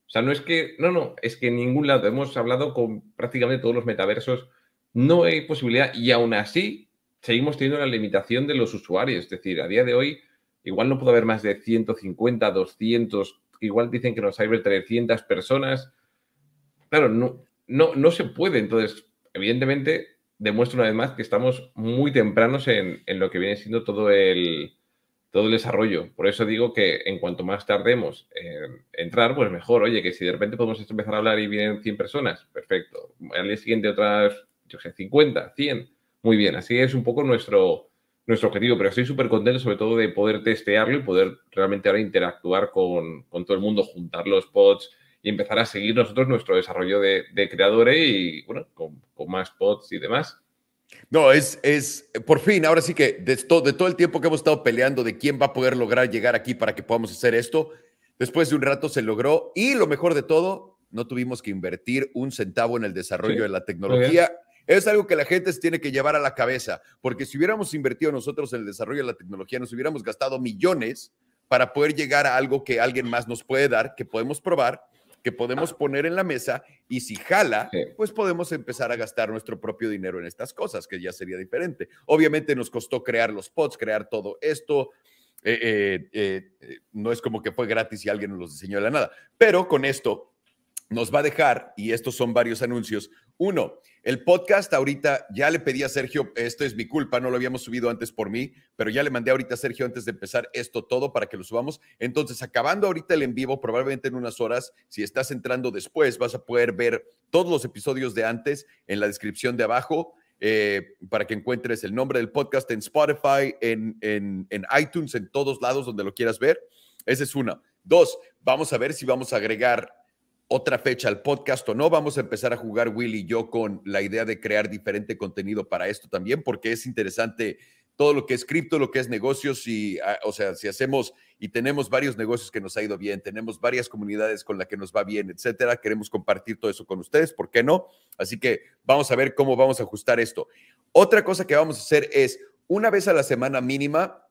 O sea, no es que, no, no, es que en ningún lado hemos hablado con prácticamente todos los metaversos, no hay posibilidad y aún así seguimos teniendo la limitación de los usuarios. Es decir, a día de hoy igual no puede haber más de 150, 200, igual dicen que nos hay 300 personas. Claro, no, no, no se puede. Entonces, evidentemente, demuestra una vez más que estamos muy tempranos en, en lo que viene siendo todo el, todo el desarrollo. Por eso digo que en cuanto más tardemos en entrar, pues mejor. Oye, que si de repente podemos empezar a hablar y vienen 100 personas, perfecto. Al día siguiente otras, yo sé, 50, 100 muy bien, así es un poco nuestro, nuestro objetivo, pero estoy súper contento sobre todo de poder testearlo y poder realmente ahora interactuar con, todo el mundo, juntar los pods y empezar a seguir nosotros nuestro desarrollo de, creadores y, bueno, con, más pods y demás. No, es, es, por fin, ahora sí que de, de todo el tiempo que hemos estado peleando de quién va a poder lograr llegar aquí para que podamos hacer esto, después de un rato se logró y lo mejor de todo, no tuvimos que invertir un centavo en el desarrollo de la tecnología. es algo que la gente se tiene que llevar a la cabeza, porque si hubiéramos invertido nosotros en el desarrollo de la tecnología, nos hubiéramos gastado millones para poder llegar a algo que alguien más nos puede dar, que podemos probar, que podemos poner en la mesa y si jala, pues podemos empezar a gastar nuestro propio dinero en estas cosas, que ya sería diferente. Obviamente nos costó crear los pods, crear todo esto. Eh, eh, eh, no es como que fue gratis y alguien nos los diseñó de la nada, pero con esto nos va a dejar, y estos son varios anuncios. Uno, el podcast ahorita ya le pedí a Sergio, esto es mi culpa, no lo habíamos subido antes por mí, pero ya le mandé ahorita a Sergio antes de empezar esto todo para que lo subamos. Entonces, acabando ahorita el en vivo, probablemente en unas horas, si estás entrando después, vas a poder ver todos los episodios de antes en la descripción de abajo. Eh, para que encuentres el nombre del podcast en Spotify, en, en, en iTunes, en todos lados donde lo quieras ver. Esa es una. Dos, vamos a ver si vamos a agregar otra fecha al podcast o no. Vamos a empezar a jugar Will y yo con la idea de crear diferente contenido para esto también, porque es interesante todo lo que es cripto, lo que es negocios y, ah, o sea, si hacemos y tenemos varios negocios que nos ha ido bien, tenemos varias comunidades con las que nos va bien, etcétera, queremos compartir todo eso con ustedes, ¿por qué no? Así que vamos a ver cómo vamos a ajustar esto. Otra cosa que vamos a hacer es, una vez a la semana mínima,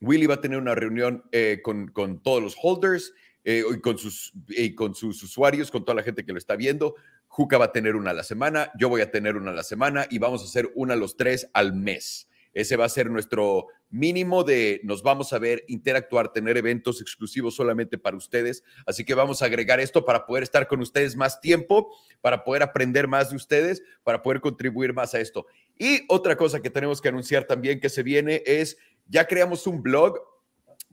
Willy va a tener una reunión eh, con, con todos los holders, eh, y, con sus, con sus usuarios, con toda la gente que lo está viendo. Juca va a tener una a la semana, yo voy a tener una a la semana y vamos a hacer una a los tres al mes. Ese va a ser nuestro mínimo de nos vamos a ver, interactuar, tener eventos exclusivos solamente para ustedes. Así que vamos a agregar esto para poder estar con ustedes más tiempo, para poder aprender más de ustedes, para poder contribuir más a esto. Y otra cosa que tenemos que anunciar también que se viene es, ya creamos un blog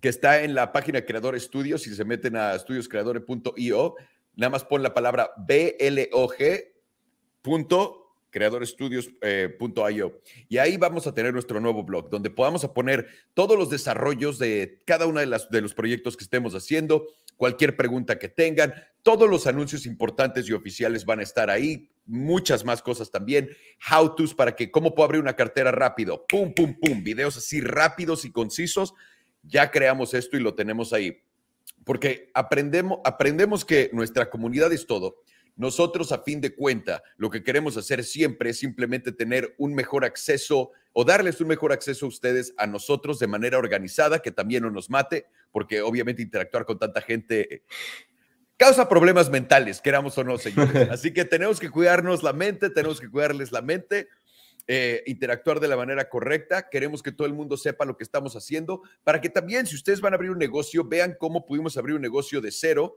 que está en la página Creador Studios. Si se meten a estudioscreadores.io, nada más pon la palabra BLOG. creadorestudios.io y ahí vamos a tener nuestro nuevo blog donde podamos poner todos los desarrollos de cada uno de, de los proyectos que estemos haciendo, cualquier pregunta que tengan, todos los anuncios importantes y oficiales van a estar ahí, muchas más cosas también, how to's para que cómo puedo abrir una cartera rápido, pum, pum, pum, videos así rápidos y concisos ya creamos esto y lo tenemos ahí. Porque aprendemos, aprendemos que nuestra comunidad es todo. Nosotros, a fin de cuenta, lo que queremos hacer siempre es simplemente tener un mejor acceso o darles un mejor acceso a ustedes, a nosotros, de manera organizada, que también no nos mate, porque obviamente interactuar con tanta gente causa problemas mentales, queramos o no, señores. Así que tenemos que cuidarnos la mente, tenemos que cuidarles la mente. Eh, interactuar de la manera correcta. Queremos que todo el mundo sepa lo que estamos haciendo para que también, si ustedes van a abrir un negocio, vean cómo pudimos abrir un negocio de cero,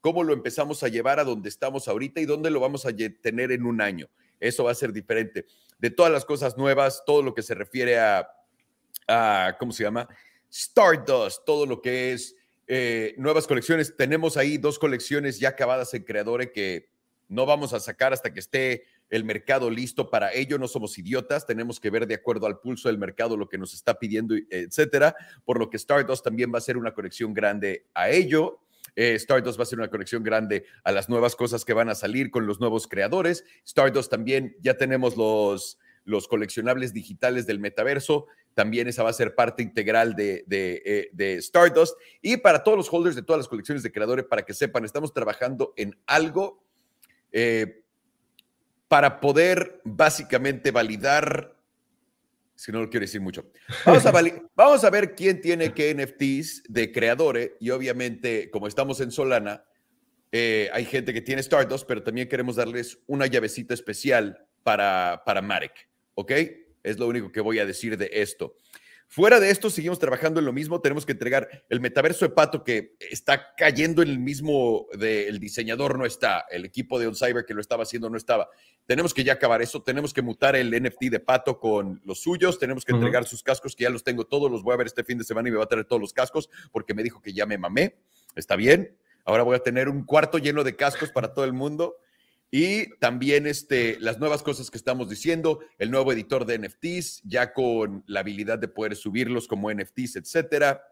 cómo lo empezamos a llevar a donde estamos ahorita y dónde lo vamos a tener en un año. Eso va a ser diferente. De todas las cosas nuevas, todo lo que se refiere a, ¿cómo se llama? Stardust, todo lo que es eh, nuevas colecciones. Tenemos ahí dos colecciones ya acabadas en Creadore que no vamos a sacar hasta que esté el mercado listo para ello. No somos idiotas, tenemos que ver de acuerdo al pulso del mercado lo que nos está pidiendo, etcétera. Por lo que Stardust también va a ser una conexión grande a ello. Eh, Stardust va a ser una conexión grande a las nuevas cosas que van a salir con los nuevos creadores. Stardust también ya tenemos los, los coleccionables digitales del metaverso también esa va a ser parte integral de, eh, Stardust. Y para todos los holders de todas las colecciones de creadores, para que sepan, estamos trabajando en algo eh, para poder básicamente validar, si no lo quiero decir mucho, vamos a, vamos a ver quién tiene qué NFTs de creadores y obviamente como estamos en Solana, eh, hay gente que tiene Stardust, pero también queremos darles una llavecita especial para, para Marek, ¿ok? Es lo único que voy a decir de esto. Fuera de esto, seguimos trabajando en lo mismo. Tenemos que entregar el metaverso de Pato que está cayendo en el mismo del diseñador, no está. El equipo de OnCyber que lo estaba haciendo no estaba. Tenemos que ya acabar eso. Tenemos que mutar el NFT de Pato con los suyos. Tenemos que entregar sus cascos, que ya los tengo todos. Los voy a ver este fin de semana y me va a traer todos los cascos porque me dijo que ya me mamé. Está bien. Ahora voy a tener un cuarto lleno de cascos para todo el mundo. Y también este, las nuevas cosas que estamos diciendo, el nuevo editor de NFTs, ya con la habilidad de poder subirlos como NFTs, etcétera,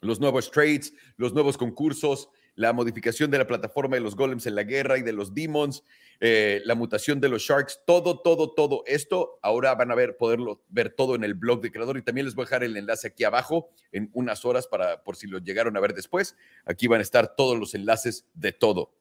los nuevos trades, los nuevos concursos, la modificación de la plataforma de los golems en la guerra y de los demons, eh, la mutación de los sharks, todo, todo, todo esto. Ahora van a ver, poderlo ver todo en el blog de creador y también les voy a dejar el enlace aquí abajo en unas horas para por si lo llegaron a ver después. Aquí van a estar todos los enlaces de todo.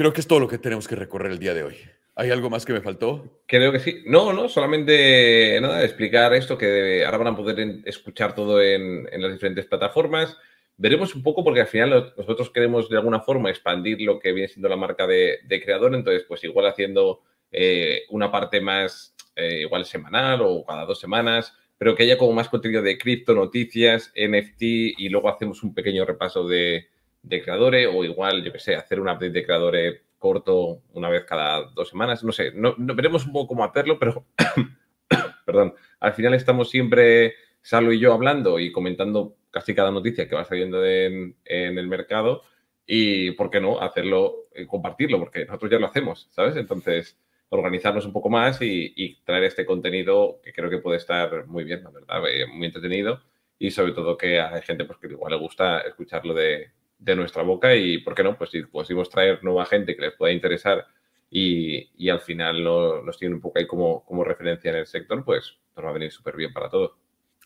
Creo que es todo lo que tenemos que recorrer el día de hoy. ¿Hay algo más que me faltó? Creo que sí. No, no, solamente nada, explicar esto que ahora van a poder escuchar todo en, las diferentes plataformas. Veremos un poco porque al final nosotros queremos de alguna forma expandir lo que viene siendo la marca de, creador, entonces pues igual haciendo eh, una parte más eh, igual semanal o cada dos semanas, pero que haya como más contenido de cripto, noticias, NFT y luego hacemos un pequeño repaso de, de creadores o igual, yo que sé, hacer un update de creadores corto una vez cada dos semanas. No sé, no, veremos un poco cómo hacerlo, pero, perdón, al final estamos siempre, Salo y yo, hablando y comentando casi cada noticia que va saliendo en, el mercado y, ¿por qué no?, hacerlo, eh, compartirlo, porque nosotros ya lo hacemos, ¿sabes? Entonces, organizarnos un poco más y, traer este contenido que creo que puede estar muy bien, la verdad, eh, muy entretenido y sobre todo que hay gente pues, que igual le gusta escucharlo de, de nuestra boca y, ¿por qué no? Pues si podemos traer nueva gente que les pueda interesar y, al final nos tiene un poco ahí como, como referencia en el sector, pues nos va a venir súper bien para todo.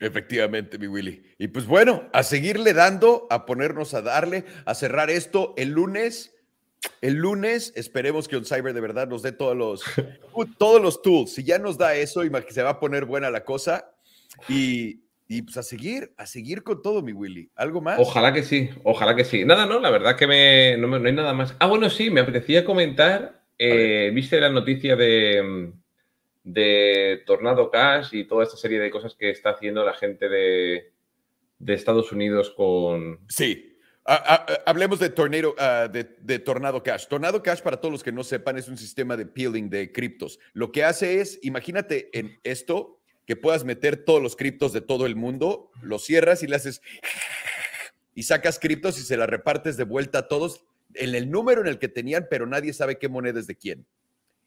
Efectivamente, mi Willy. Y pues bueno, a seguirle dando, a ponernos a darle, a cerrar esto el lunes. El lunes esperemos que OnCyber de verdad nos dé todos los, todos los tools. Si ya nos da eso, se va a poner buena la cosa. Y, y pues a seguir, a seguir con todo, mi Willy. ¿Algo más? Ojalá que sí, ojalá que sí. Nada, no, la verdad que me, no, hay nada más. Ah, bueno, sí, me apetecía comentar. Eh, ¿Viste la noticia de, de Tornado Cash y toda esta serie de cosas que está haciendo la gente de, Estados Unidos con. Sí. hablemos de, tornado, ah, de, de, Tornado Cash. Tornado Cash, para todos los que no sepan, es un sistema de peeling de criptos. Lo que hace es, imagínate en esto, que puedas meter todos los criptos de todo el mundo, los cierras y le haces y sacas criptos y se las repartes de vuelta a todos en el número en el que tenían, pero nadie sabe qué moneda es de quién.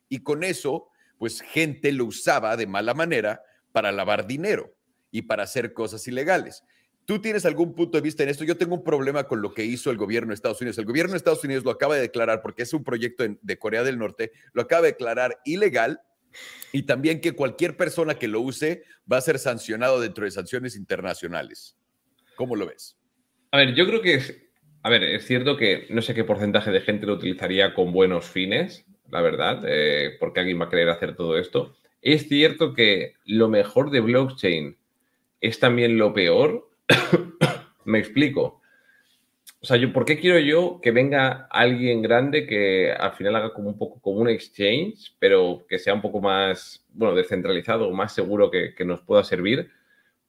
Y con eso, pues gente lo usaba de mala manera para lavar dinero y para hacer cosas ilegales. ¿Tú tienes algún punto de vista en esto? Yo tengo un problema con lo que hizo el gobierno de Estados Unidos. El gobierno de Estados Unidos lo acaba de declarar, porque es un proyecto de Corea del Norte, lo acaba de declarar ilegal y también que cualquier persona que lo use va a ser sancionado dentro de sanciones internacionales. ¿Cómo lo ves? A ver, yo creo que es, a ver, es cierto que no sé qué porcentaje de gente lo utilizaría con buenos fines, la verdad, eh, porque alguien va a querer hacer todo esto. Es cierto que lo mejor de blockchain es también lo peor. Me explico. O sea, yo, ¿por qué quiero yo que venga alguien grande que al final haga como un poco como un exchange, pero que sea un poco más, bueno, descentralizado, más seguro que, nos pueda servir?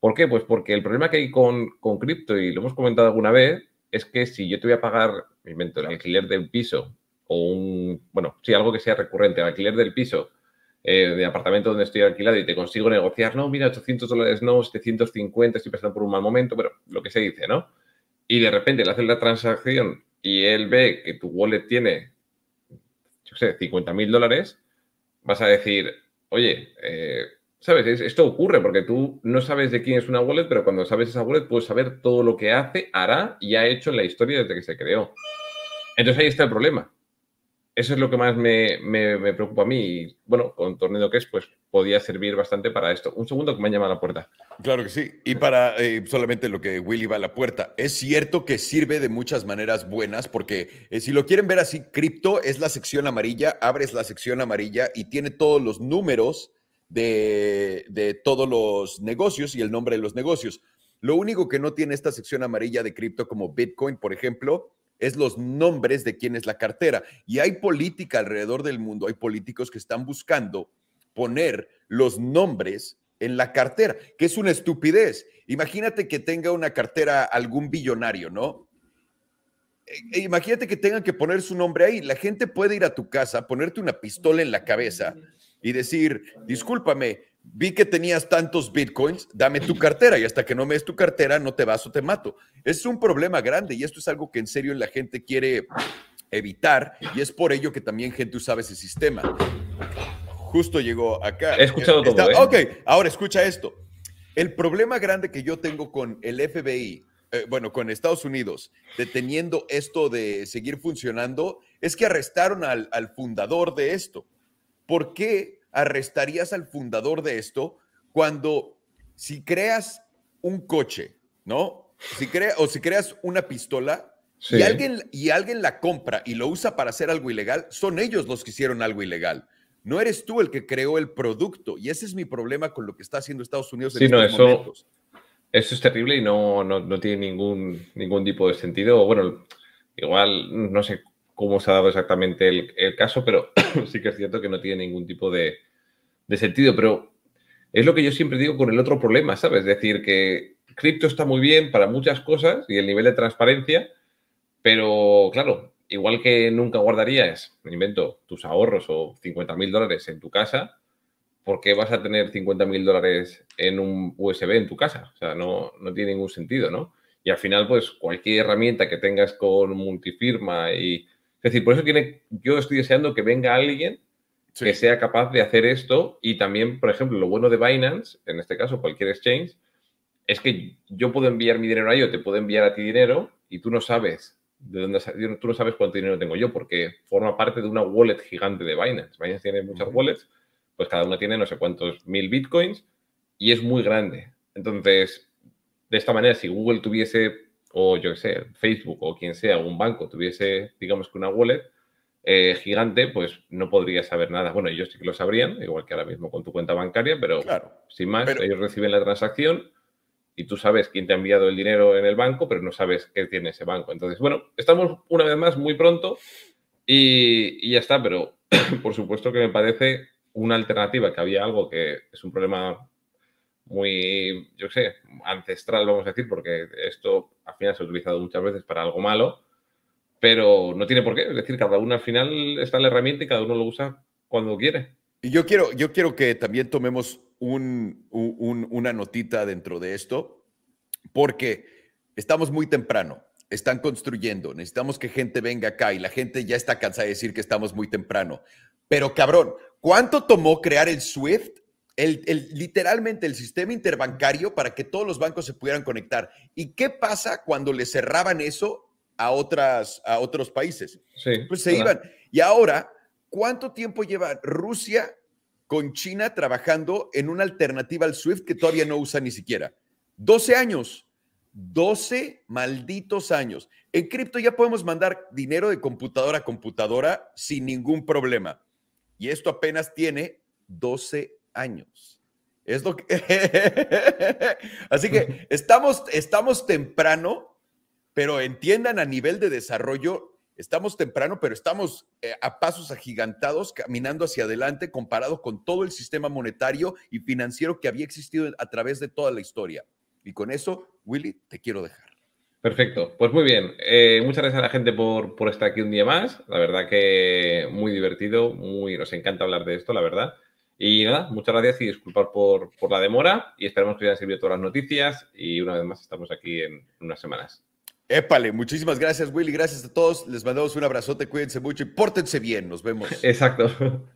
¿Por qué? Pues porque el problema que hay con, con cripto, y lo hemos comentado alguna vez, es que si yo te voy a pagar, me invento, el alquiler del piso o un, bueno, sí, algo que sea recurrente, el alquiler del piso eh, de apartamento donde estoy alquilado y te consigo negociar, no, mira, 800 dólares no, 750, estoy pasando por un mal momento, pero lo que se dice, ¿no? Y de repente le haces la transacción y él ve que tu wallet tiene, yo sé, 50 mil dólares, vas a decir, oye, eh, ¿sabes? Esto ocurre porque tú no sabes de quién es una wallet, pero cuando sabes esa wallet puedes saber todo lo que hace, hará y ha hecho en la historia desde que se creó. Entonces ahí está el problema. Eso es lo que más me, preocupa a mí. Y, bueno, con Tornado que es, pues podía servir bastante para esto. Un segundo que me han llamado a la puerta. Claro que sí. Y para eh, solamente lo que Willy va a la puerta. Es cierto que sirve de muchas maneras buenas porque eh, si lo quieren ver así, cripto es la sección amarilla, abres la sección amarilla y tiene todos los números de, todos los negocios y el nombre de los negocios. Lo único que no tiene esta sección amarilla de cripto como Bitcoin, por ejemplo, es los nombres de quién es la cartera. Y hay política alrededor del mundo, hay políticos que están buscando poner los nombres en la cartera, que es una estupidez. Imagínate que tenga una cartera algún billonario, ¿no? E, e imagínate que tengan que poner su nombre ahí. La gente puede ir a tu casa, ponerte una pistola en la cabeza y decir, discúlpame, vi que tenías tantos bitcoins, dame tu cartera y hasta que no me des tu cartera no te vas o te mato. Es un problema grande y esto es algo que en serio la gente quiere evitar y es por ello que también gente usaba ese sistema. Justo llegó acá. He escuchado todo. ¿eh? Ok, ahora escucha esto. El problema grande que yo tengo con el FBI, eh, bueno, con Estados Unidos, deteniendo esto de seguir funcionando, es que arrestaron al, al fundador de esto. ¿por qué arrestarías al fundador de esto cuando si creas un coche, ¿no? Si crea, o si creas una pistola y, alguien, y alguien la compra y lo usa para hacer algo ilegal, son ellos los que hicieron algo ilegal. No eres tú el que creó el producto. Y ese es mi problema con lo que está haciendo Estados Unidos en sí, no, eso, Eso es terrible y no, no, tiene ningún, ningún tipo de sentido. Bueno, igual no sé cómo se ha dado exactamente el, caso, pero sí que es cierto que no tiene ningún tipo de, sentido. Pero es lo que yo siempre digo con el otro problema, ¿sabes? Es decir, que cripto está muy bien para muchas cosas y el nivel de transparencia, pero claro, igual que nunca guardarías, invento, tus ahorros o 50 mil dólares en tu casa, ¿por qué vas a tener 50 mil dólares en un USB en tu casa? O sea, no, no tiene ningún sentido, ¿no? Y al final, pues cualquier herramienta que tengas con multifirma y es decir, por eso tiene, yo estoy deseando que venga alguien que sea capaz de hacer esto y también, por ejemplo, lo bueno de Binance, en este caso cualquier exchange, es que yo puedo enviar mi dinero a yo, te puedo enviar a ti dinero y tú no sabes de dónde tú no sabes cuánto dinero tengo yo porque forma parte de una wallet gigante de Binance. Binance tiene muchas wallets, pues cada una tiene no sé cuántos mil bitcoins y es muy grande. Entonces, de esta manera, si Google tuviese o yo qué sé, Facebook o quien sea, un banco tuviese, digamos que una wallet eh, gigante, pues no podría saber nada. Bueno, ellos sí que lo sabrían, igual que ahora mismo con tu cuenta bancaria, pero sin más, ellos reciben la transacción y tú sabes quién te ha enviado el dinero en el banco, pero no sabes qué tiene ese banco. Entonces, bueno, estamos una vez más muy pronto y, y ya está, pero por supuesto que me parece una alternativa, que había algo que es un problema muy, yo sé, ancestral, vamos a decir, porque esto al final se ha utilizado muchas veces para algo malo, pero no tiene por qué. Es decir, cada uno al final está la herramienta y cada uno lo usa cuando quiere. Y yo quiero, yo quiero que también tomemos un, una notita dentro de esto, porque estamos muy temprano, están construyendo, necesitamos que gente venga acá y la gente ya está cansada de decir que estamos muy temprano. Pero cabrón, ¿cuánto tomó crear el SWIFT el, literalmente el sistema interbancario para que todos los bancos se pudieran conectar. ¿Y qué pasa cuando le cerraban eso a, otras, a otros países? pues se iban. Y ahora, ¿cuánto tiempo lleva Rusia con China trabajando en una alternativa al SWIFT que todavía no usa ni siquiera? 12 años. 12 malditos años. En cripto ya podemos mandar dinero de computadora a computadora sin ningún problema. Y esto apenas tiene 12 años. Es lo que... Así que estamos, estamos temprano, pero entiendan a nivel de desarrollo, estamos temprano, pero estamos eh, a pasos agigantados caminando hacia adelante comparado con todo el sistema monetario y financiero que había existido a través de toda la historia. Y con eso, Willy, te quiero dejar. Perfecto, pues muy bien. Eh, muchas gracias a la gente por, por, estar aquí un día más. La verdad que muy divertido, muy, nos encanta hablar de esto, la verdad. Y nada, muchas gracias y disculpar por, por la demora y esperamos que os hayan servido todas las noticias y una vez más estamos aquí en unas semanas. Épale, muchísimas gracias Willy, gracias a todos. Les mandamos un abrazote, cuídense mucho y pórtense bien. Nos vemos. Exacto.